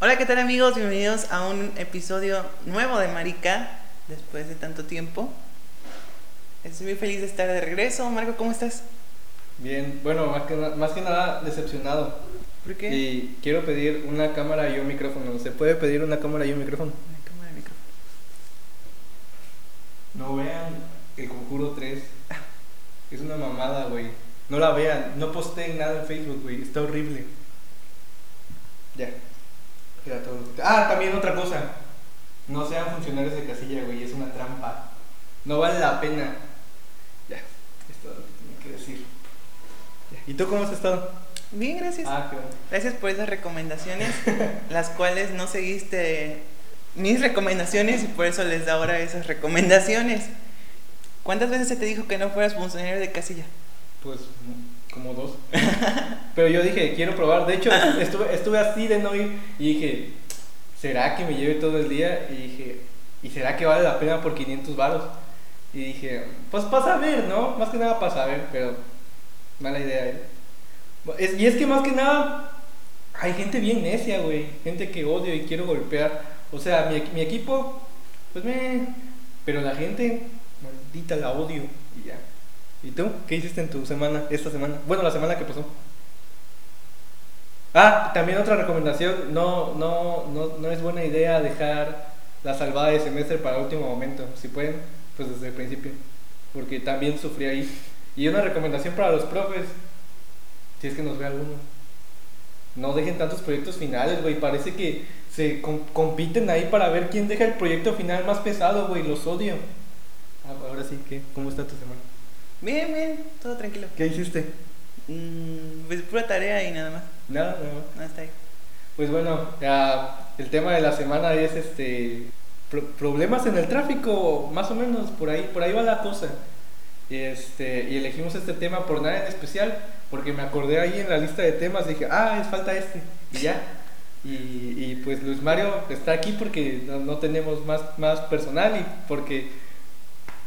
Hola, ¿qué tal amigos? Bienvenidos a un episodio nuevo de Marica, después de tanto tiempo. Estoy muy feliz de estar de regreso. Marco, ¿cómo estás? Bien, bueno, más que, más que nada decepcionado. ¿Por qué? Y quiero pedir una cámara y un micrófono. ¿Se puede pedir una cámara y un micrófono? La cámara de micrófono. No vean el Conjuro 3. Es una mamada, güey. No la vean. No posteen nada en Facebook, güey. Está horrible. Ya. Era todo. Ah, también otra cosa. No sean funcionarios de casilla, güey. Es una trampa. No vale la pena. Ya. Es todo lo que tenía que decir. Ya. ¿Y tú cómo has estado? Bien, gracias. Ah, qué bueno. Gracias por esas recomendaciones, las cuales no seguiste mis recomendaciones y por eso les da ahora esas recomendaciones. ¿Cuántas veces se te dijo que no fueras funcionario de casilla? Pues como dos. Pero yo dije, quiero probar. De hecho, estuve, estuve así de no ir y dije, ¿será que me lleve todo el día? Y dije, ¿y será que vale la pena por 500 varos? Y dije, pues para saber, ¿no? Más que nada para saber, pero mala idea. ¿eh? Es- y es que más que nada, hay gente bien necia, güey. Gente que odio y quiero golpear. O sea, mi, mi equipo, pues me... Pero la gente, maldita, la odio. Y ya. ¿Y tú? ¿Qué hiciste en tu semana, esta semana? Bueno, la semana que pasó. Ah, también otra recomendación, no, no, no, no es buena idea dejar la salvada de semestre para último momento. Si pueden, pues desde el principio. Porque también sufrí ahí. Y una recomendación para los profes, si es que nos ve alguno. No dejen tantos proyectos finales, güey. Parece que se com- compiten ahí para ver quién deja el proyecto final más pesado, güey. Los odio. Ah, Ahora sí, ¿qué? ¿Cómo está tu semana? Bien, bien, todo tranquilo. ¿Qué hiciste? Mm, pues pura tarea y nada más. Nada, nada más. Está ahí. Pues bueno, ya, el tema de la semana es este pro- problemas en el tráfico, más o menos, por ahí, por ahí va la cosa. Y, este, y elegimos este tema por nada en especial, porque me acordé ahí en la lista de temas, dije, ah, es falta este, y ya. Y, y pues Luis Mario está aquí porque no, no tenemos más, más personal y porque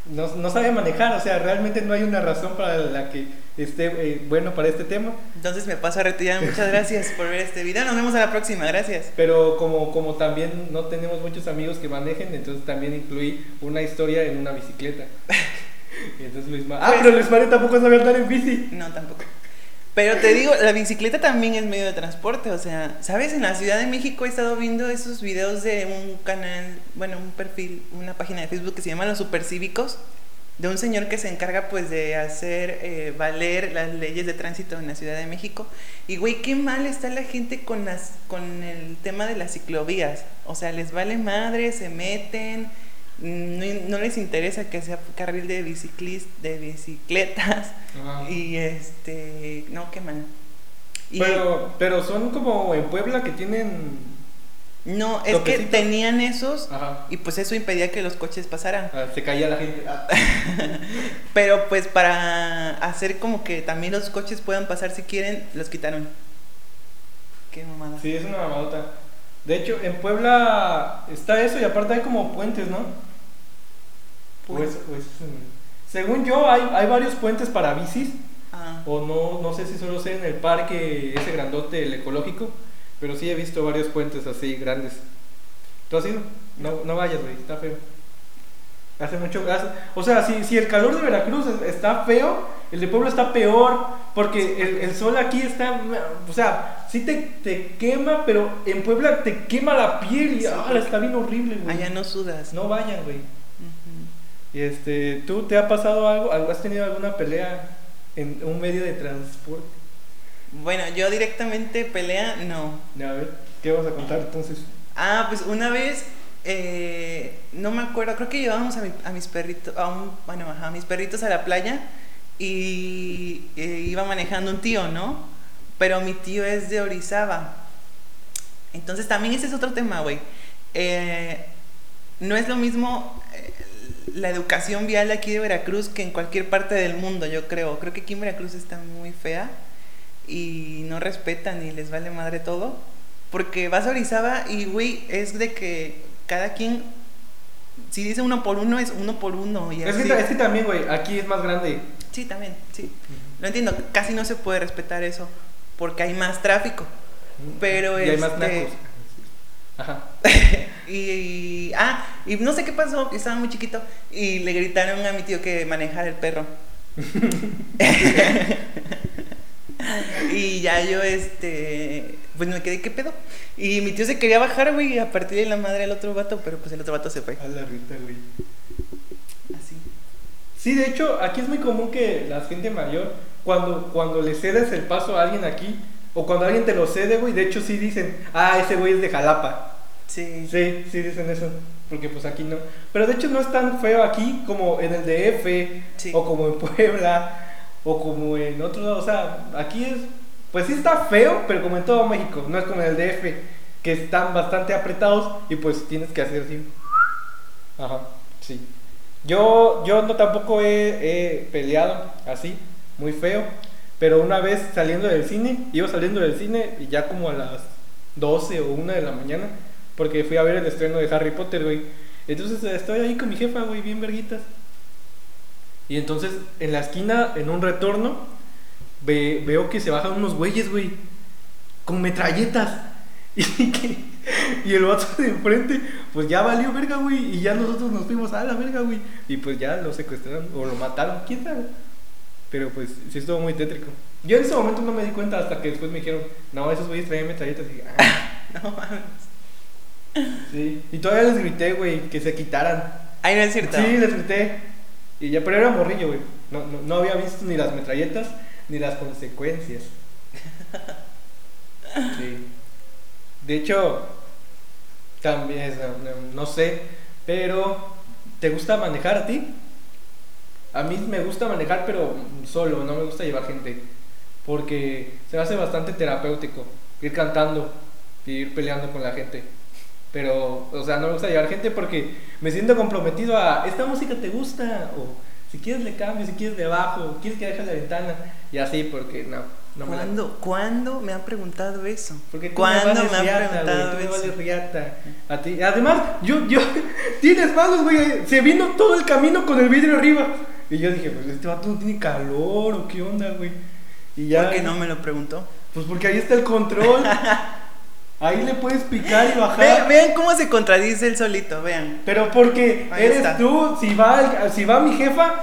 no, no sabe manejar, o sea, realmente no hay una razón para la que esté eh, bueno para este tema. Entonces me paso a retirar. Muchas gracias por ver este video. Nos vemos a la próxima. Gracias. Pero como, como también no tenemos muchos amigos que manejen, entonces también incluí una historia en una bicicleta. Y entonces Luis Mario... Ah, Pues- pero Luis Mario tampoco sabe andar en bici. No, tampoco. Pero te digo, la bicicleta también es medio de transporte, o sea, ¿sabes? En la Ciudad de México he estado viendo esos videos de un canal, bueno, un perfil, una página de Facebook que se llama Los Supercívicos, de un señor que se encarga pues de hacer eh, valer las leyes de tránsito en la Ciudad de México. Y güey, qué mal está la gente con las con el tema de las ciclovías. O sea, les vale madre, se meten, no, no les interesa que sea carril de biciclis, de bicicletas. Y este, no. Y Pero, pero son como en Puebla que tienen... no, es que tenían esos Ajá. y pues eso impedía que los coches pasaran. Ah, se caía la gente. Ah. Pero pues para hacer como que también los coches puedan pasar si quieren, los quitaron. Qué mamada. Sí, es una mamadota. De hecho, en Puebla está eso y aparte hay como puentes, ¿no? Pues- Pues, según yo, hay, hay varios puentes para bicis. Ah, O no, no sé si solo sea en el parque, ese grandote, el ecológico, pero sí he visto varios puentes así grandes. ¿Tú has ido? No, no vayas, güey, está feo. Hace mucho hace- O sea, si, si el calor de Veracruz es- está feo, el de Puebla está peor, porque el, el sol aquí está. O sea, sí te, te quema, pero en Puebla te quema la piel y Sí. ah, está bien horrible, güey. allá no sudas. No vayan, güey. Y este, ¿tú te ha pasado algo? ¿Has tenido alguna pelea en un medio de transporte? Bueno, yo directamente pelea, no. A ver, ¿qué vas a contar entonces? Ah, pues una vez, eh, no me acuerdo, creo que llevábamos a, mi- a mis perritos, a un, bueno, ajá, a mis perritos a la playa y eh, iba manejando un tío, ¿no? Pero mi tío es de Orizaba. Entonces también ese es otro tema, güey. Eh, no es lo mismo la educación vial aquí de Veracruz que en cualquier parte del mundo, yo creo. Creo que aquí en Veracruz está muy fea y no respetan y les vale madre todo. Porque vas a Orizaba y, güey, es de que cada quien, si dice uno por uno, es uno por uno. Y Es así. que, es que también, güey, aquí es más grande. Sí, también, sí. Lo entiendo, casi no se puede respetar eso porque hay más tráfico. Pero y hay más este, nacos. Ajá. y, ah, y no sé qué pasó, estaba muy chiquito y le gritaron a mi tío que manejara el perro. y ya yo, este, pues me quedé, ¿qué pedo? Y mi tío se quería bajar, güey, a partir de la madre del otro vato, pero pues el otro vato se fue. A la rita, güey. Así. Sí, de hecho, aquí es muy común que la gente mayor, cuando, cuando le cedes el paso a alguien aquí, o cuando alguien te lo cede, güey, de hecho sí dicen, ah, ese güey es de Jalapa. Sí. Sí, sí dicen eso, porque pues aquí no. Pero de hecho no es tan feo aquí como en el DF, Sí. o como en Puebla, o como en otro lado. O sea, aquí es, pues sí está feo, pero como en todo México, no es como en el DF, que están bastante apretados y pues tienes que hacer así. Ajá, sí. Yo, yo no tampoco he, he peleado así, muy feo. Pero una vez saliendo del cine, iba saliendo del cine y ya como a las 12 o 1 de la mañana, porque fui a ver el estreno de Harry Potter, güey. Entonces estoy ahí con mi jefa, güey, bien verguitas. Y entonces en la esquina, en un retorno, ve- veo que se bajan unos güeyes, güey, con metralletas. Y el vato de enfrente, pues ya valió verga, güey. Y ya nosotros nos fuimos a la verga, güey. Y pues ya lo secuestraron o lo mataron, quién sabe. Pero pues sí estuvo muy tétrico. Yo en ese momento no me di cuenta hasta que después me dijeron, no, esos güeyes traían metralletas. Y dije, ah, No mames. Sí. Y todavía les grité, güey, que se quitaran. Ay, no es cierto. Sí, les grité. Y ya, pero era morrillo, güey. No, no, no había visto ni las metralletas ni las consecuencias. Sí. De hecho, también, no, no- no sé, pero ¿te gusta manejar a ti? A mí me gusta manejar, pero solo, no me gusta llevar gente. Porque se me hace bastante terapéutico ir cantando y ir peleando con la gente. Pero, o sea, no me gusta llevar gente porque me siento comprometido a esta música te gusta, o si quieres le cambio, si quieres de abajo, quieres que deje la ventana, y así, porque no, no me la- ¿Cuándo, ¿Cuándo me han preguntado eso? porque tú ¿Cuándo vales me han riata, preguntado tú me eso? vales riata. A ti. Además, yo, yo, tienes manos, güey. Se vino todo el camino con el vidrio arriba. Y yo dije, pues este vato no tiene calor o qué onda, güey. Y ya. ¿Por qué no me lo preguntó? Pues porque ahí está el control. ahí le puedes picar y bajar. vean cómo se contradice el solito, vean. Pero porque Ahí eres está. tú, si va, si va mi jefa,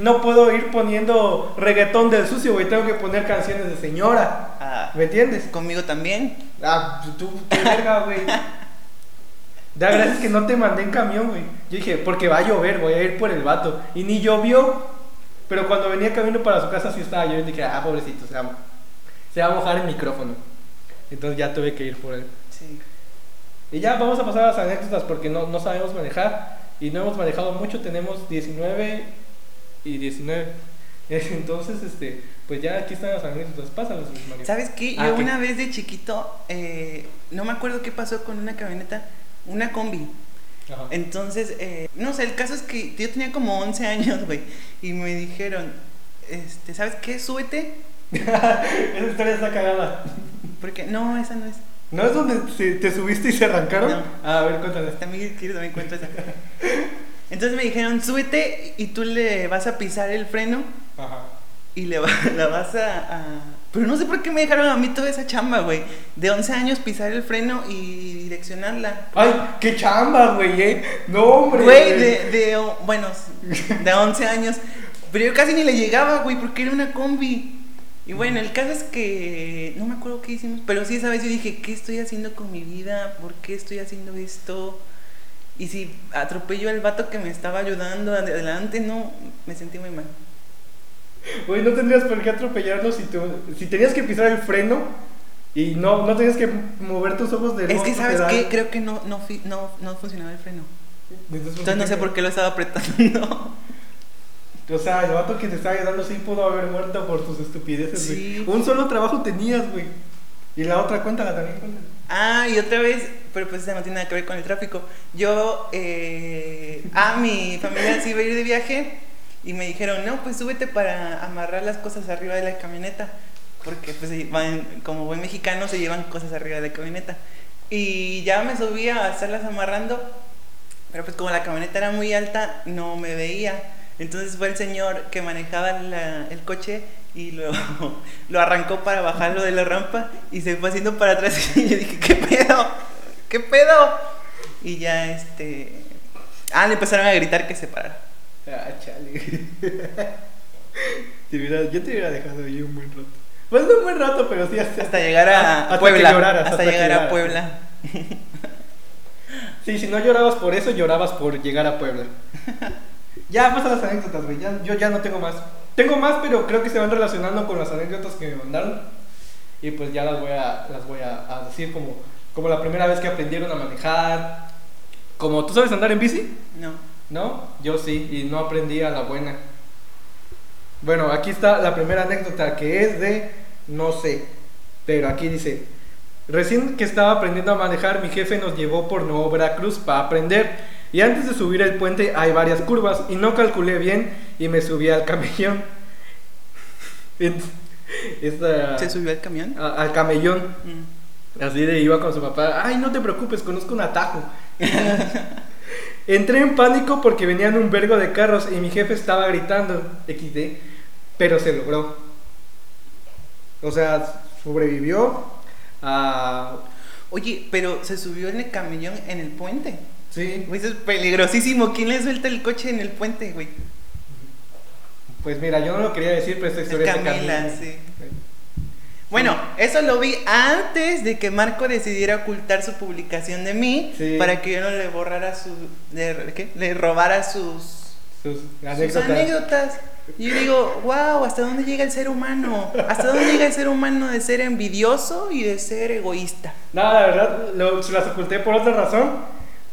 no puedo ir poniendo reggaetón del sucio, güey. Tengo que poner canciones de señora. Ah, ¿Me entiendes? conmigo también. Ah, tú, qué verga, güey. Da gracias que no te mandé en camión, güey. Yo dije, porque va a llover, voy a ir por el vato. Y ni llovió. Pero cuando venía camino para su casa sí estaba lloviendo. Dije, ah, pobrecito, se va, se va a mojar el micrófono. Entonces ya tuve que ir por él. Sí. Y ya vamos a pasar a las anécdotas porque no, no sabemos manejar. Y no hemos manejado mucho, tenemos 19 y 19. Entonces, este, pues ya aquí están las anécdotas. Pásalas, Luis Mario. ¿Sabes qué? Yo Ah, ¿qué? una vez de chiquito, eh, no me acuerdo qué pasó con una camioneta, una combi. Ajá. Entonces, eh, no sé, el caso es que yo tenía como 11 años, güey, y me dijeron, este, ¿sabes qué? Súbete. Esa historia está cagada. Porque, no, esa no es. ¿No es donde se- te subiste y se arrancaron? No. Ah, a ver, cuéntale. También quiero también cuento esa. Entonces me dijeron, súbete y tú le vas a pisar el freno Ajá. y le va- la vas a, a- Pero no sé por qué me dejaron a mí toda esa chamba, güey. De 11 años pisar el freno y direccionarla. Ay, qué chamba, güey, eh. No, hombre. Güey, de, de, bueno, de 11 años. Pero yo casi ni le llegaba, güey, porque era una combi. Y bueno, el caso es que no me acuerdo qué hicimos, pero sí esa vez yo dije, ¿qué estoy haciendo con mi vida? ¿Por qué estoy haciendo esto? Y si atropello al vato que me estaba ayudando ade- adelante, no, me sentí muy mal. Güey, no tendrías por qué atropellarlo si, si tenías que pisar el freno y no, no tenías que mover tus ojos de Es que, ¿sabes qué? Creo que no, no, no, no funcionaba el freno. Entonces, Entonces no sé por qué lo estaba apretando. O sea, el vato que te estaba ayudando sí pudo haber muerto por tus estupideces, güey. Sí. Un solo trabajo tenías, güey. Y la otra, cuéntala también, cuéntala. Ah, y otra vez, pero pues esa no tiene nada que ver con el tráfico. Yo, eh, ah, mi familia se iba a ir de viaje y me dijeron, no, pues súbete para amarrar las cosas arriba de la camioneta. Porque pues van- como buen mexicano se llevan cosas arriba de la camioneta. Y ya me subí a estarlas amarrando, pero pues como la camioneta era muy alta, no me veía. Entonces fue el señor que manejaba la- el coche y lo, lo arrancó para bajarlo de la rampa y se fue haciendo para atrás. Y yo dije, ¿qué pedo? ¿qué pedo? Y ya este... Ah, le empezaron a gritar que se parara. Ah, chale. Te hubiera- yo te hubiera dejado ahí un buen rato. Pues no un buen rato, pero sí hasta, Hasta llegar a hasta Puebla. lloraras, hasta, llegar a. Puebla. Sí, si no llorabas por eso, llorabas por llegar a Puebla. Ya, pasa las anécdotas, güey. Ya, yo ya no tengo más. Tengo más, pero creo que se van relacionando con las anécdotas que me mandaron. Y pues ya las voy a, las voy a, a decir como, como la primera vez que aprendieron a manejar. Como, ¿tú sabes andar en bici? No. ¿No? Yo sí, y no aprendí a la buena. Bueno, aquí está la primera anécdota que es de no sé, pero aquí dice, recién que estaba aprendiendo a manejar, mi jefe nos llevó por Nuevo Veracruz para aprender y antes de subir el puente hay varias curvas y no calculé bien y me subí al camellón. Esta- ¿Se subió al camión? a- al camellón. Mm. Así de iba con su papá, ay, no te preocupes, conozco un atajo. Entré en pánico porque venían un vergo de carros y mi jefe estaba gritando XD, pero se logró. O sea, sobrevivió a... Oye, pero se subió en el camión en el puente. Sí, Güey, eso es peligrosísimo. ¿Quién le suelta el coche en el puente, güey? pues mira, yo no lo quería decir, pero esta historia es de Camila, sí. Bueno, eso lo vi antes de que Marco decidiera ocultar su publicación de mí Sí. para que yo no le borrara su. Le, ¿qué? Le robara sus, Sus sus anécdotas. anécdotas. Y yo digo, wow, ¿hasta dónde llega el ser humano? ¿Hasta dónde llega el ser humano de ser envidioso y de ser egoísta? No, la verdad, lo- se las oculté por otra razón,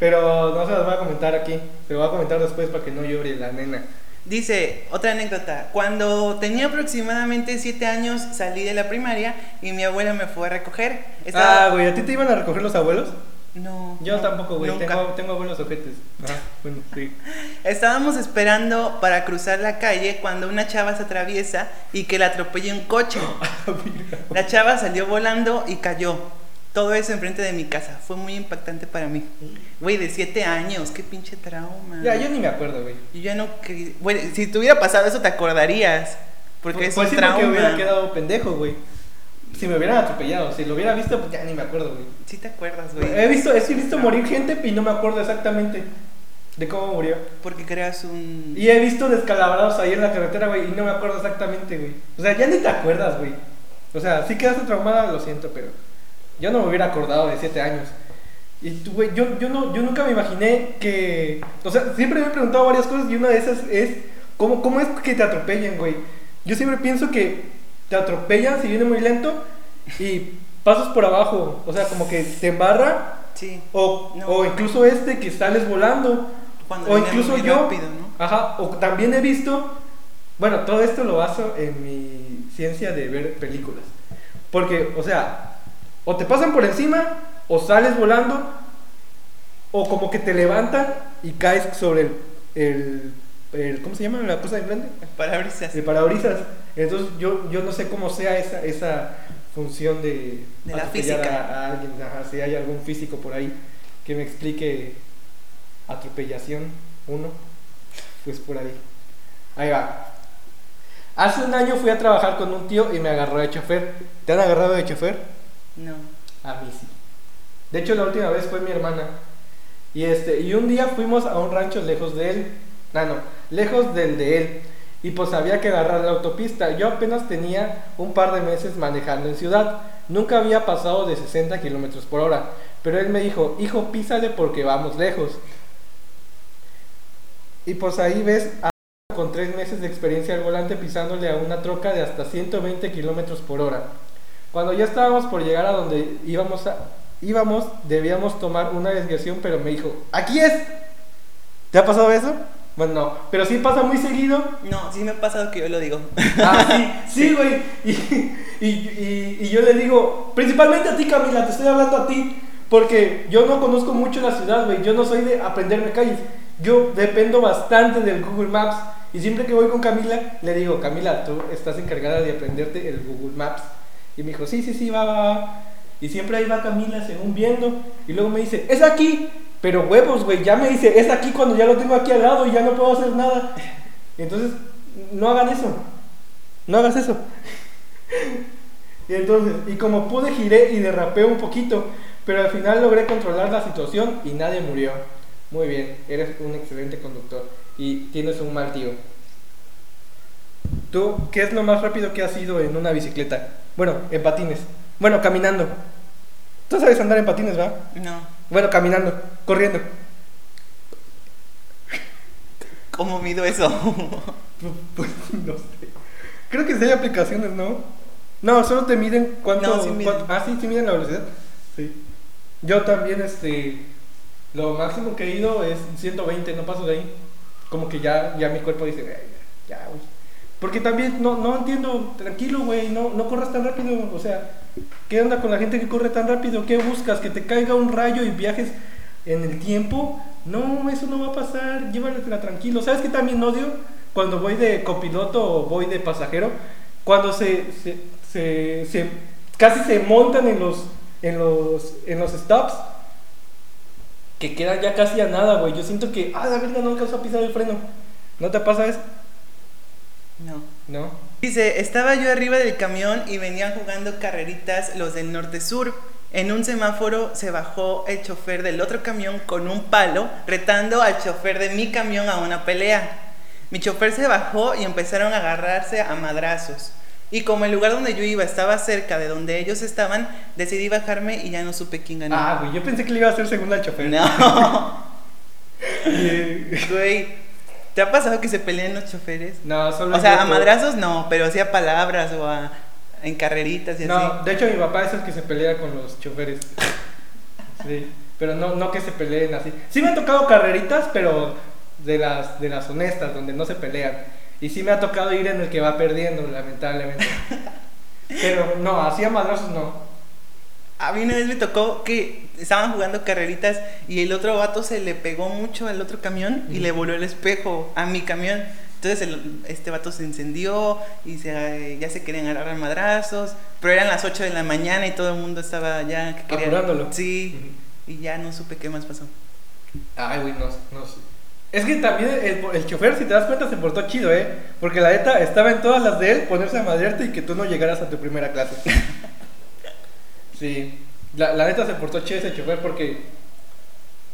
pero no se las voy a comentar aquí. Se lo voy a comentar después para que no llore la nena. Dice, otra anécdota, cuando tenía aproximadamente 7 años salí de la primaria y mi abuela me fue a recoger. Estaba- Ah, güey, ¿a ti te iban a recoger los abuelos? No. Yo no, tampoco, güey. Tengo, tengo abuelos ojetes. Ajá, bueno, sí. Estábamos esperando para cruzar la calle cuando una chava se atraviesa y que la atropella un coche. La chava salió volando y cayó. Todo eso enfrente de mi casa. Fue muy impactante para mí. Güey, de 7 años, qué pinche trauma. Ya, yo ni me acuerdo, güey. Yo ya no Bueno, si te hubiera pasado eso te acordarías. Porque Pues- es pues un sí, trauma. porque hubiera quedado pendejo, güey. Si me hubieran atropellado, si lo hubiera visto, pues ya ni me acuerdo, güey. Sí te acuerdas, güey. He visto, he visto morir gente y no me acuerdo exactamente de cómo murió. Porque creas un... Y he visto descalabrados ahí en la carretera, güey, y no me acuerdo exactamente, güey. O sea, ya ni te acuerdas, güey. O sea, sí quedaste traumada, lo siento, pero yo no me hubiera acordado de 7 años. Y tú, güey, yo, yo, no, yo nunca me imaginé que... O sea, siempre me he preguntado varias cosas y una de esas es, ¿cómo, cómo es que te atropellen, güey? Yo siempre pienso que te atropellan si viene muy lento y pasas por abajo. O sea, como que te embarra Sí. o, No. o incluso este que sales volando. Cuando o incluso muy yo. rápido, ¿no? Ajá. O también he visto. Bueno, todo esto lo baso en mi ciencia de ver películas. Porque, o sea, o te pasan por encima, o sales volando, o como que te levantan y caes sobre el. el, el- ¿Cómo se llama la cosa de enfrente? Parabrisas. El parabrisas. Entonces, yo, yo no sé cómo sea esa, esa función de, De la atropellar física. A, a alguien. Ajá, si hay algún físico por ahí que me explique atropellación 1, pues por ahí. Ahí va. Hace un año fui a trabajar con un tío y me agarró de chofer. ¿Te han agarrado de chofer? No. A mí sí. De hecho, la última vez fue mi hermana. Y este, y un día fuimos a un rancho lejos de él. No, no, lejos del de él. Y pues había que agarrar la autopista. Yo apenas tenía un par de meses manejando en ciudad. Nunca había pasado de 60 kilómetros por hora. Pero él me dijo, hijo, písale porque vamos lejos. Y pues ahí ves a con tres meses de experiencia al volante pisándole a una troca de hasta 120 kilómetros por hora. Cuando ya estábamos por llegar a donde íbamos, a, íbamos, debíamos tomar una desviación, pero me dijo, aquí es. ¿Te ha pasado eso? Bueno, no, pero sí pasa muy seguido. No, sí me ha pasado que yo lo digo. Ah, sí, sí, güey. Y, y, y- y yo le digo, principalmente a ti, Camila, te estoy hablando a ti, porque yo no conozco mucho la ciudad, güey. Yo no soy de aprenderme calles. Yo dependo bastante del Google Maps. Y siempre que voy con Camila, le digo, Camila, tú estás encargada de aprenderte el Google Maps. Y me dijo, sí, sí, sí, va, va, va. Y siempre ahí va Camila, según viendo. Y luego me dice, es aquí. Pero huevos, güey, ya me dice, es aquí cuando ya lo tengo aquí al lado y ya no puedo hacer nada. Entonces, no hagan eso. No hagas eso. Y entonces, y como pude, giré y derrapé un poquito. pero al final logré controlar la situación y nadie murió. Muy bien, eres un excelente conductor y tienes un mal tío. ¿Tú qué es lo más rápido que has ido en una bicicleta? Bueno, en patines. Bueno, caminando. ¿Tú sabes andar en patines, va? No. Bueno, caminando, corriendo. ¿Cómo mido eso? Pues no sé. Creo que sí hay aplicaciones, ¿no? No, solo te miden cuánto. No, sí miden. cuánto- ah, sí, sí miden la velocidad. Sí. Yo también, este. Lo máximo que he ido es 120, no paso de ahí. Como que ya, ya mi cuerpo dice, "Ay, ya, ya. Porque también no, no entiendo, tranquilo, güey, no, no corras tan rápido. O sea, ¿qué onda con la gente que corre tan rápido? ¿Qué buscas? ¿Que te caiga un rayo y viajes en el tiempo? No, eso no va a pasar, llévatela tranquilo. ¿Sabes qué también odio? Cuando voy de copiloto o voy de pasajero, cuando se, se, se, casi se montan en los, en los, en los stops, que quedan ya casi a nada, güey. Yo siento que, ah, la verga, no alcanzo a pisar el freno. ¿No te pasa eso? No. No. Dice, estaba yo arriba del camión y venían jugando carreritas los del norte-sur. En un semáforo se bajó el chofer del otro camión con un palo, retando al chofer de mi camión a una pelea. Mi chofer se bajó y empezaron a agarrarse a madrazos. Y como el lugar donde yo iba estaba cerca de donde ellos estaban, decidí bajarme y ya no supe quién ganó. Ah, güey, yo pensé que le iba a hacer segunda al chofer. no, güey. ¿Te ha pasado que se peleen los choferes? No, solo O sea, yo, a madrazos no, pero sí a palabras o a, en carreritas y No, así. de hecho mi papá es el que se pelea con los choferes. Sí, pero no, no que se peleen así. Sí me han tocado carreritas, pero de las, de las honestas, donde no se pelean. Y sí me ha tocado ir en el que va perdiendo, lamentablemente. Pero no, así a madrazos no. A mí una vez me tocó que estaban jugando carreritas y el otro vato se le pegó mucho al otro camión y Ujú. le voló el espejo a mi camión. Entonces el- este vato se encendió y se, ya se querían agarrar madrazos, pero eran las 8 de la mañana y todo el mundo estaba ya que quería... Apurándolo. Sí, y ya no supe qué más pasó. Ay, güey, no, no sé. Es que también el, el chofer, si te das cuenta, se portó chido, ¿eh? Porque la neta estaba en todas las de él ponerse a madrearte y que tú no llegaras a tu primera clase. sí, la, la neta se portó chido ese chofer porque.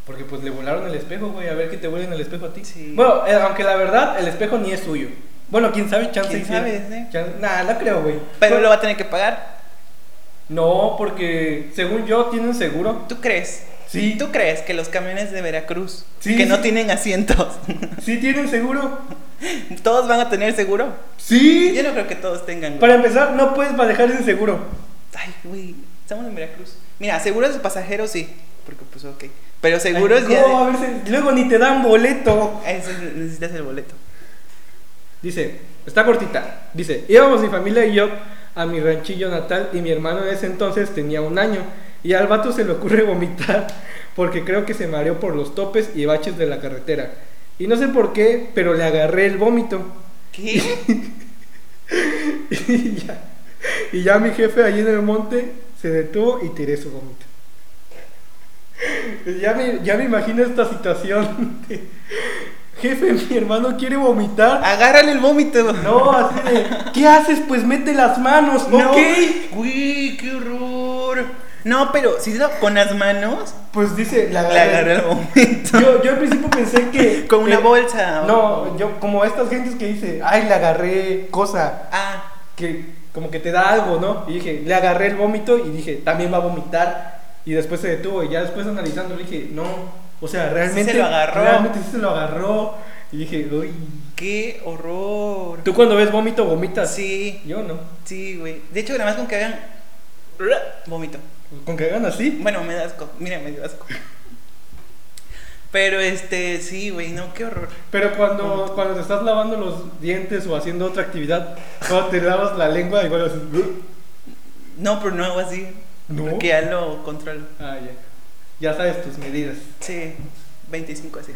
Porque pues le volaron el espejo, güey, a ver qué te vuelen el espejo a ti. Sí. Bueno, eh, aunque la verdad, el espejo ni es suyo. Bueno, quién sabe, chance ¿Quién sabe, eh? Nah, no creo, güey. Pero lo va a tener que pagar. No, porque según yo tienen seguro. ¿Tú crees? Sí. ¿Tú crees que los camiones de Veracruz, Sí, que no tienen asientos, Sí tienen seguro. todos van a tener seguro? Sí. Yo no creo que todos tengan. Para empezar, no puedes manejar sin seguro. Ay, güey, estamos en Veracruz. Mira, seguros de pasajeros sí, porque pues ok. Pero seguros Ay, ya. ¿cómo? A ver, si- luego ni te dan boleto. Ese necesitas el boleto. Dice, está cortita. Dice, íbamos mi familia y yo a mi ranchillo natal y mi hermano en ese entonces tenía un año. Y al vato se le ocurre vomitar porque creo que se mareó por los topes y baches de la carretera. Y no sé por qué, pero le agarré el vómito. ¿Qué? y, ya, y ya mi jefe allí en el monte se detuvo y tiré su vómito. Ya me, ya me imagino esta situación. de, jefe, mi hermano quiere vomitar. Agárrale el vómito. No, así de, ¿qué haces? Pues mete las manos, No. ¿ok? Güey, qué horror. No, pero si lo con las manos, Pues dice, la le agarré el vómito. Yo, yo al principio pensé que. Con una bolsa. o- No, yo como estas gentes que dice, ay, le agarré cosa. Ah, que como que te da algo, ¿no? Y dije, le agarré el vómito y dije, también va a vomitar. Y después se detuvo y ya después analizando dije, no, o sea, realmente... se lo agarró. Realmente sí se lo agarró. Y dije, uy. qué horror. ¿Tú cuando ves vómito vomitas? Sí, Yo no. sí, güey. De hecho, nada más con que hagan vómito. Con que hagan así. Bueno, me da asco. Mira, me dio asco. Pero este, sí, güey, no, qué horror. Pero cuando, cuando te estás lavando los dientes o haciendo otra actividad, cuando te lavas la lengua, igual haces... No, pero no hago así. ¿No? Porque ya lo controlo. Ah, ya. Ya sabes tus medidas. Sí, 25 así.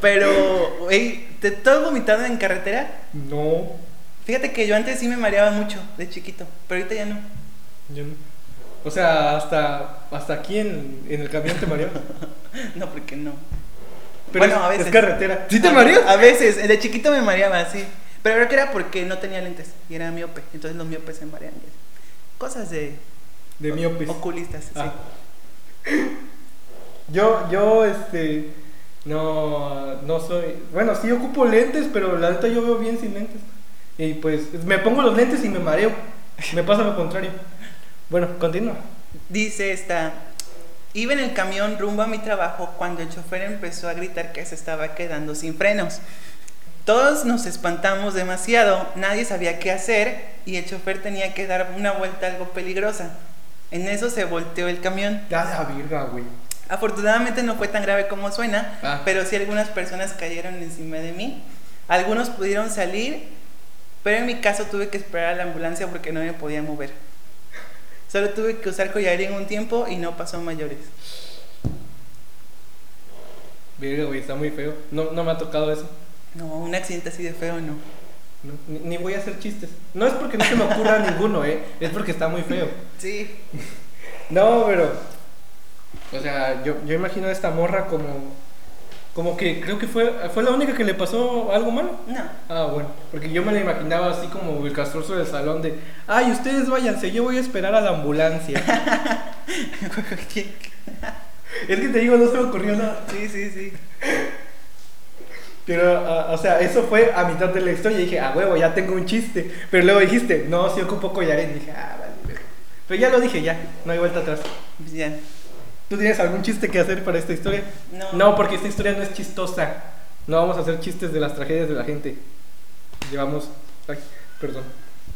Pero, güey, ¿te tú has vomitado en carretera? No, Fíjate que yo antes sí me mareaba mucho de chiquito, pero ahorita ya no. yo no. O sea, hasta, hasta aquí en, en el camión te mareó. No, porque no. Pero Bueno, es, a veces. es carretera. ¿Sí te mareas? A veces, de chiquito me mareaba, sí. Pero creo que era porque no tenía lentes y era miope. Entonces los miopes se marean. Cosas de De miopes. oculistas, sí. Ah. Yo, yo, este, no, no soy, bueno, sí ocupo lentes, pero la neta yo veo bien sin lentes. Y pues me pongo los lentes y me mareo. Me pasa lo contrario. Bueno, continúa. Dice esta, iba en el camión rumbo a mi trabajo cuando el chofer empezó a gritar que se estaba quedando sin frenos. Todos nos espantamos demasiado, nadie sabía qué hacer y el chofer tenía que dar una vuelta algo peligrosa. En eso se volteó el camión. La virga, güey. Afortunadamente no fue tan grave como suena, Ah. pero sí algunas personas cayeron encima de mí. Algunos pudieron salir, pero en mi caso tuve que esperar a la ambulancia porque no me podía mover. Solo tuve que usar collarín un tiempo y no pasó a mayores. Virga, güey, está muy feo. No, no me ha tocado eso. No, un accidente así de feo no. No, ni, ni voy a hacer chistes. No es porque no se me ocurra ninguno, eh. Es porque está muy feo. Sí. No, pero. O sea, yo, yo imagino a esta morra como. Como que creo que fue, fue la única que le pasó algo malo. No. Ah, bueno, porque yo me la imaginaba así como el castroso del salón de, ay, ustedes váyanse, yo voy a esperar a la ambulancia. es que te digo, no se me ocurrió nada. sí, sí, sí. Pero, ah, o sea, eso fue a mitad de la historia y dije, ah, huevo, ya tengo un chiste. Pero luego dijiste, no, si ocupo collarín. Dije, ah, vale. Pero ya lo dije, ya, no hay vuelta atrás. Ya. ¿Tú tienes algún chiste que hacer para esta historia? No. No, porque esta historia no es chistosa. No vamos a hacer chistes de las tragedias de la gente. Llevamos. Ay, perdón.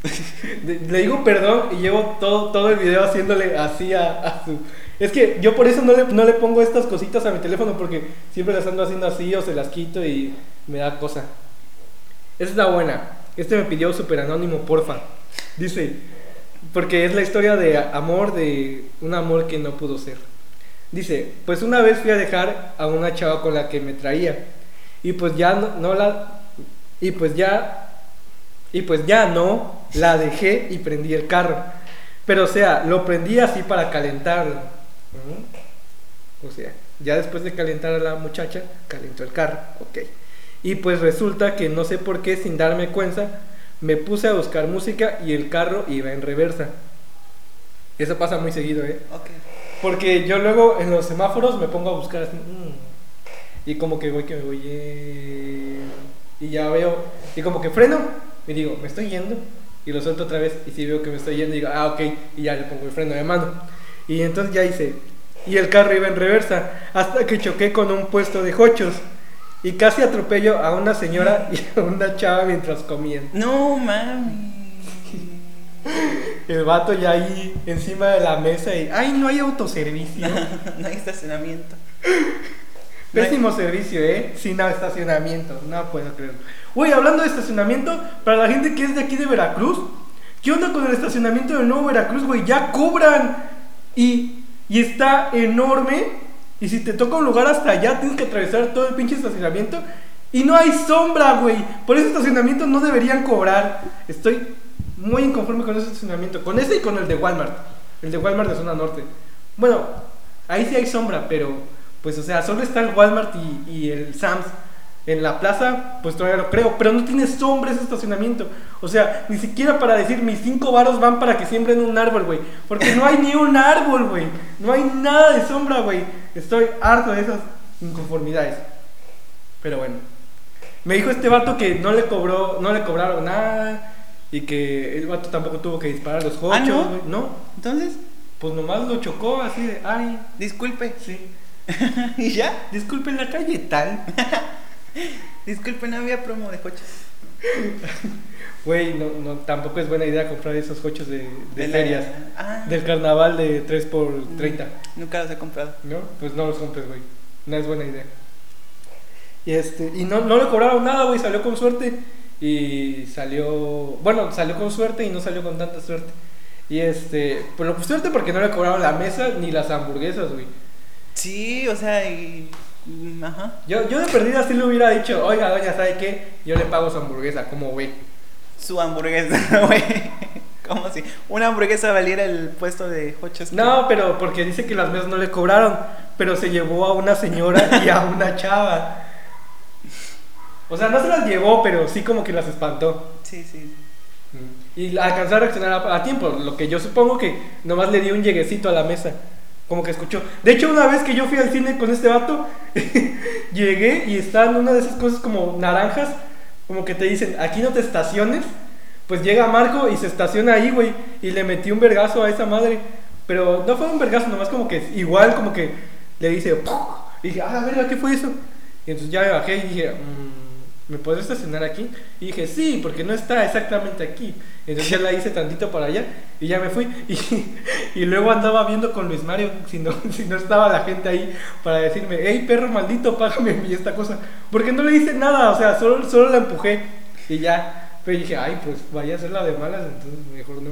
Le digo perdón y llevo todo, todo el video haciéndole así a, a su. Es que yo por eso no le, no le pongo estas cositas a mi teléfono porque siempre las ando haciendo así o se las quito y me da cosa. Esa es la buena. Este me pidió super anónimo, porfa. Dice, porque es la historia de amor, de un amor que no pudo ser. Dice, pues una vez fui a dejar a una chava con la que me traía. Y pues ya no, la... Y pues ya... Y pues ya no, la dejé y prendí el carro. Pero o sea, lo prendí así para calentarlo. O sea, ya después de calentar a la muchacha, calentó el carro. Ok. Y pues resulta que no sé por qué, sin darme cuenta, me puse a buscar música y el carro iba en reversa. Eso pasa muy seguido, ¿eh? Porque yo luego en los semáforos me pongo a buscar así. mm, y como que voy que me voy. eh, y ya veo. Y como que freno. Y digo, me estoy yendo. Y lo suelto otra vez. Y si veo que me estoy yendo, digo, ah, ok. Y ya le pongo el freno de mano. Y entonces ya hice. Y el carro iba en reversa. Hasta que choqué con un puesto de hochos. Y casi atropello a una señora y a una chava mientras comían. No mami. El vato ya ahí encima de la mesa y. ¡Ay, no hay autoservicio! no hay estacionamiento. Pésimo servicio, ¿eh? Sin estacionamiento, no puedo creerlo. Güey, hablando de estacionamiento, para la gente que es de aquí de Veracruz, ¿qué onda con el estacionamiento del nuevo Veracruz, güey? Ya cobran y, y está enorme. Y si te toca un lugar hasta allá, tienes que atravesar todo el pinche estacionamiento. Y no hay sombra, güey. Por ese estacionamiento no deberían cobrar. Estoy muy inconforme con ese estacionamiento. Con ese y con el de Walmart. El de Walmart de zona norte. Bueno, ahí sí hay sombra, pero pues o sea, solo está el Walmart y, y el Sam's. En la plaza, pues todavía lo creo, pero no tiene sombra ese estacionamiento. O sea, ni siquiera para decir mis cinco varos van para que siembren un árbol, güey. Porque no hay ni un árbol, güey. No hay nada de sombra, güey. Estoy harto de esas inconformidades. Pero bueno. Me dijo este vato que no le cobró, no le cobraron nada. Y que el vato tampoco tuvo que disparar los hochos, Ah, ¿no? Entonces, pues nomás lo chocó así de, ay, disculpe. sí. ¿Y ya? Disculpe en la calle tal. Disculpe, no había promo de coches. Güey, no, no, tampoco es buena idea comprar esos coches de, ferias. Ah, Del carnaval de 3x30. Nunca los he comprado. ¿No? Pues no los compres, güey. No es buena idea. Y este, y no, no le cobraron nada, güey. Salió con suerte. Y salió. Bueno, salió con suerte y no salió con tanta suerte. Y este. Pero pues suerte porque no le cobraron la mesa ni las hamburguesas, güey. Sí, o sea, y. mm, Ajá. Yo, yo de perdida sí le hubiera dicho, oiga, doña, ¿sabe qué? Yo le pago su hamburguesa, ¿cómo ve? Su hamburguesa, güey. Como si una hamburguesa valiera el puesto de hochos. que- No, pero porque dice que las mesas no le cobraron, pero se llevó a una señora y a una chava. O sea, no se las llevó, pero sí como que las espantó. Sí, sí. Y alcanzó a reaccionar a, a tiempo, lo que yo supongo que nomás le dio un lleguecito a la mesa como que escuchó. De hecho, una vez que yo fui al cine con este vato, llegué y estaba en una de esas cosas como naranjas, como que te dicen, aquí no te estaciones. Pues llega Marco y se estaciona ahí, güey, y le metí un vergazo a esa madre. Pero no fue un vergazo, nomás como que igual, como que le dice, y dije, ah, verga, ¿qué fue eso? Y entonces ya me bajé y dije, "Mm, ¿me puedo estacionar aquí? Y dije, sí, porque no está exactamente aquí. Entonces ya la hice tantito para allá y ya me fui. Y, y luego andaba viendo con Luis Mario si no, si no estaba la gente ahí para decirme, hey perro maldito, págame y esta cosa. Porque no le hice nada, o sea, solo, solo la empujé y ya. Pero dije, ay, pues vaya a ser la de malas, entonces mejor no.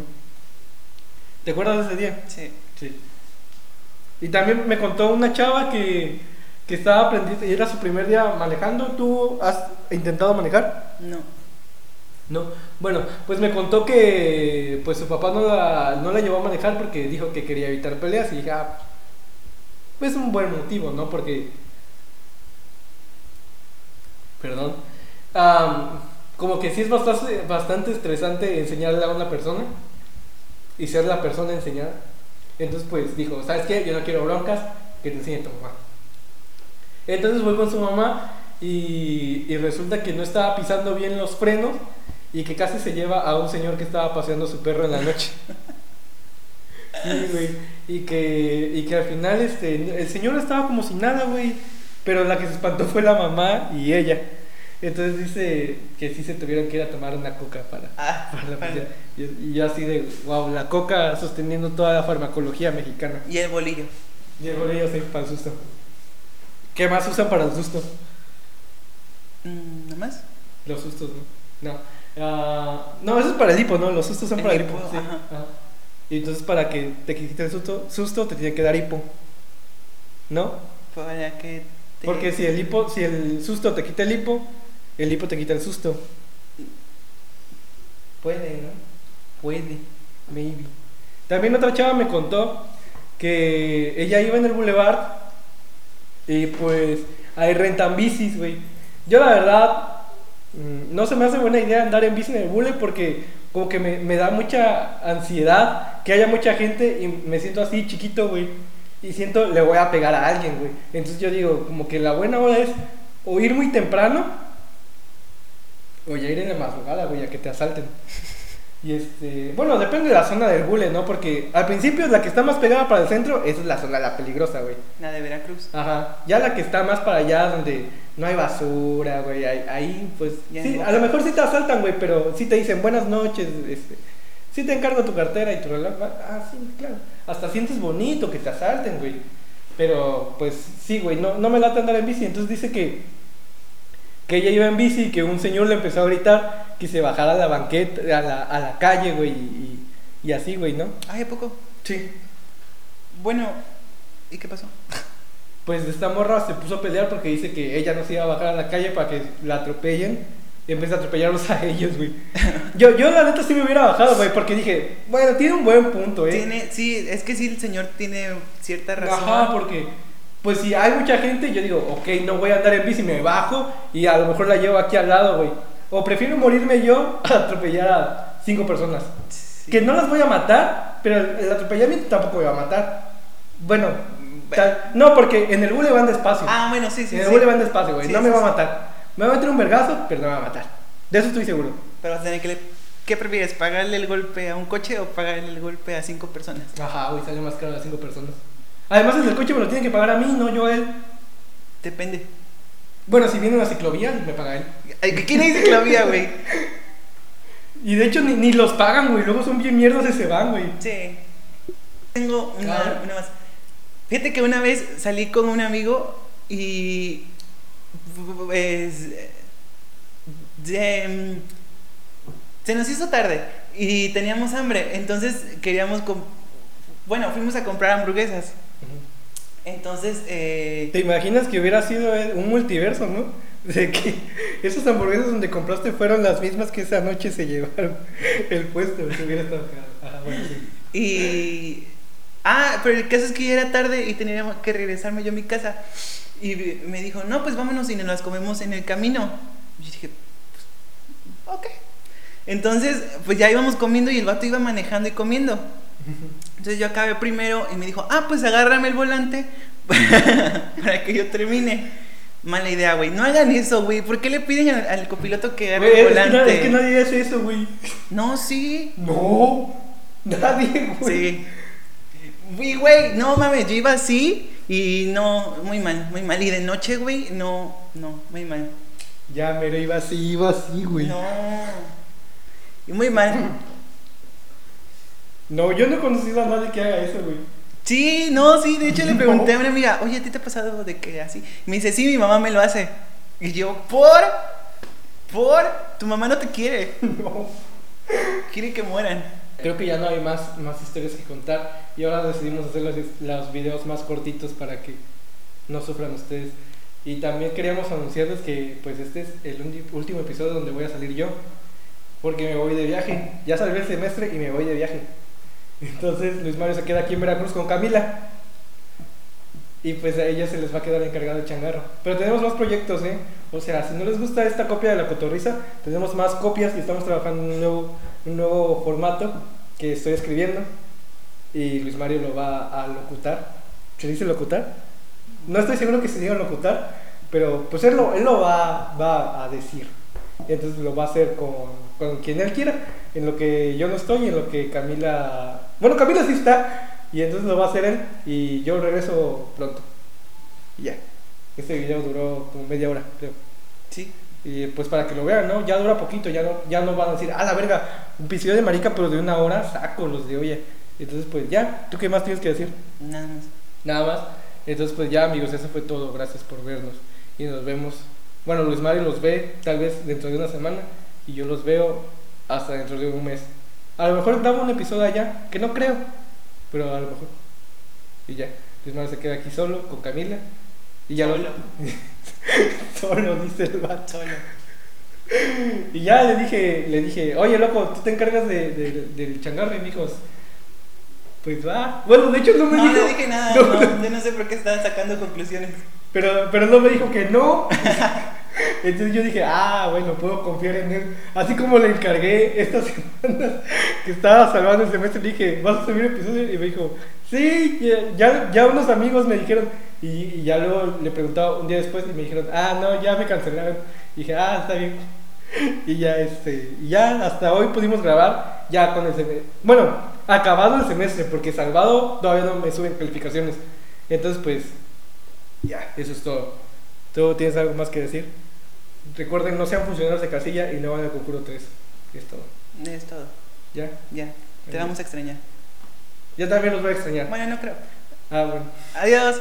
¿Te acuerdas de ese día? Sí. Sí. Y también me contó una chava que, que estaba aprendiendo, y era su primer día manejando. ¿Tú has intentado manejar? No. No. Bueno, pues me contó que pues su papá no la, no la llevó a manejar porque dijo que quería evitar peleas. Y dije, ah, pues un buen motivo, ¿no? Porque. Perdón. Como que sí es bastante, bastante estresante enseñarle a una persona y ser la persona enseñada. Entonces, pues dijo, ¿sabes qué? Yo no quiero broncas, que te enseñe tu mamá. Entonces voy con su mamá y, y resulta que no estaba pisando bien los frenos y que casi se lleva a un señor que estaba paseando su perro en la noche. Sí, güey. Y que, y que al final este, el señor estaba como sin nada, güey. Pero la que se espantó fue la mamá y ella. Entonces dice que sí se tuvieron que ir a tomar una coca para, Ah, para la para- pizza. Y, y yo así de, wow, la coca sosteniendo toda la farmacología mexicana. Y el bolillo. Y el bolillo sí para el susto. ¿Qué más usan para el susto? Mm, ¿No más? Los sustos, ¿no? No. Ah, no, eso es para el hipo, ¿no? Los sustos son El para el hipo, hipo. sí. ajá. Ajá. Y entonces para que te quite el susto, susto te tiene que dar hipo. ¿No? Para que te... Porque si el hipo, si el susto te quita el hipo, el hipo te quita el susto. Puede, ¿no? Puede, maybe. También otra chava me contó que ella iba en el boulevard y pues ahí rentan bicis, güey. Yo la verdad mm, no se me hace buena idea andar en bici en el bule porque como que me, me da mucha ansiedad que haya mucha gente y me siento así chiquito, güey. Y siento le voy a pegar a alguien, güey. Entonces yo digo, como que la buena hora es o ir muy temprano o ya ir en la madrugada, güey, a que te asalten. Y este, bueno, depende de la zona del bule, ¿no? Porque al principio la que está más pegada para el centro, esa es la zona la peligrosa, güey. La de Veracruz. Ajá. Ya la que está más para allá, donde no hay basura, güey, ahí, ahí, pues, Ya sí, a lo mejor sí te asaltan, güey, pero sí te dicen buenas noches, este, sí te encargo tu cartera y tu reloj. Ah, sí, claro. Hasta sientes bonito que te asalten, güey. Pero, pues, sí, güey, no, no me late andar en bici. Entonces dice que, que ella iba en bici y que un señor le empezó a gritar que se bajara a la banqueta, a la, a la calle, güey, y, y así, güey, ¿no? Ay, ¿a poco? Sí. Bueno, ¿y qué pasó? Pues esta morra se puso a pelear porque dice que ella no se iba a bajar a la calle para que la atropellen. Y en vez de atropellarlos a ellos, güey. Yo, yo la neta sí me hubiera bajado, güey, porque dije, bueno, tiene un buen punto, ¿eh? Tiene, sí, es que sí, el señor tiene cierta razón. Ajá, porque, pues si hay mucha gente, yo digo, ok, no voy a andar en bici, me bajo y a lo mejor la llevo aquí al lado, güey. O prefiero morirme yo a atropellar a cinco personas. Sí. Que no las voy a matar, pero el, el atropellamiento tampoco me va a matar. Bueno, tal- no, porque en el bule van despacio. Ah, bueno, sí, sí. en el sí. bule van despacio, güey. Sí, no me va a matar. Me va a meter un vergazo, pero no me va a matar. De eso estoy seguro. Pero vas a tener que... le- ¿Qué prefieres? ¿Pagarle el golpe a un coche o pagarle el golpe a cinco personas? Ajá, güey, sale más caro a cinco personas. Además, el coche me lo tienen que pagar a mí, no yo a él. Depende. Bueno, si viene una ciclovía, me paga él. ¿Quién dice ciclovía, güey? Y de hecho, ni, ni los pagan, güey. Luego son bien mierdas y se van, güey. Sí. Tengo una, Ah. una más. Fíjate que una vez salí con un amigo y. Pues. de- se nos hizo tarde y teníamos hambre. Entonces queríamos. bueno, fuimos a comprar hamburguesas. Entonces. eh, ¿Te imaginas que hubiera sido un multiverso, no? De que esas hamburguesas donde compraste fueron las mismas que esa noche se llevaron el puesto, que hubiera estado cagado. Ajá, bueno, sí. Y. Ah, pero el caso es que ya era tarde y tenía que regresarme yo a mi casa. Y me dijo, no, pues vámonos y nos las comemos en el camino. Y yo dije, ok. Entonces, pues ya íbamos comiendo y el vato iba manejando y comiendo. Entonces yo acabé primero y me dijo, ah, pues agárrame el volante para que yo termine. Mala idea, güey. No hagan eso, güey. ¿Por qué le piden al, al copiloto que agarre el es, que volante? es que nadie hace eso, güey. No, sí. No, nadie, güey. Sí. Güey, no mames, yo iba así y no, muy mal, muy mal. Y de noche, güey, no, no, muy mal. Ya, mero, iba así, iba así, güey. No. Y muy mal. Yo no he conocido a nadie que haga eso, güey. Sí, no, sí, de hecho le No. pregunté a una amiga, oye, ¿a ti te ha pasado de que así? Y me dice, sí, mi mamá me lo hace. Y yo, ¿por? ¿Por? Tu mamá no te quiere, No. quiere que mueran. Creo que ya no hay más, más historias que contar y ahora decidimos hacer los, los videos más cortitos para que no sufran ustedes. Y también queríamos anunciarles que pues este es el último episodio donde voy a salir yo, porque me voy de viaje. Ya salí el semestre y me voy de viaje. Entonces Luis Mario se queda aquí en Veracruz con Camila. Y pues a ella se les va a quedar encargado el changarro. Pero tenemos más proyectos, ¿eh? O sea, si no les gusta esta copia de la cotorriza, tenemos más copias y estamos trabajando en un nuevo, un nuevo formato que estoy escribiendo. Y Luis Mario lo va a locutar. ¿Se dice locutar? No estoy seguro que se diga locutar, pero pues él lo, él lo va, va a decir. Entonces lo va a hacer con, con quien él quiera, en lo que yo no estoy, en lo que Camila... Bueno, Camila sí está, y entonces lo va a hacer él, y yo regreso pronto. Y ya. Este video duró como media hora, creo. Sí. Y pues para que lo vean, ¿no? Ya dura poquito, ya no, ya no van a decir, ah, la verga, un episodio de marica, pero de una hora, saco los de oye. Entonces, pues ya, ¿tú qué más tienes que decir? Nada más. Nada más. Entonces, pues ya, amigos, eso fue todo. Gracias por vernos. Y nos vemos. Bueno, Luis Mario los ve tal vez dentro de una semana. Y yo los veo hasta dentro de un mes. A lo mejor grabo un episodio allá, que no creo. Pero a lo mejor. Y ya. Luis Mario se queda aquí solo con Camila. Y ya lo- Solo. solo, dice el vato. Solo. Y ya le dije, le dije, oye loco, tú te encargas de, de- del changarro y me dijo, pues va. Bueno, de hecho no me No, dijo. no dije nada, No, no, yo no sé por qué estaban sacando conclusiones. Pero, pero no me dijo que no. Entonces yo dije, ah, bueno, puedo confiar en él. Así como le encargué estas semanas que estaba salvando el semestre, dije, ¿vas a subir episodio? Y me dijo, sí, ya, ya, unos amigos me dijeron. Y, ya luego le preguntaba un día después y me dijeron, ah, no, ya me cancelaron. Dije, ah, está bien. Y ya, este, ya hasta hoy pudimos grabar ya con el semestre. Bueno, acabado el semestre, porque salvado todavía no me suben calificaciones. Entonces, pues, ya, eso es todo. ¿Tú tienes algo más que decir? Recuerden, no sean funcionarios de casilla y no van al concurso 3. Es todo. Es todo. ¿Ya? Ya. Te vamos a extrañar. Ya también los voy a extrañar. Bueno, no creo. Ah, bueno. Adiós.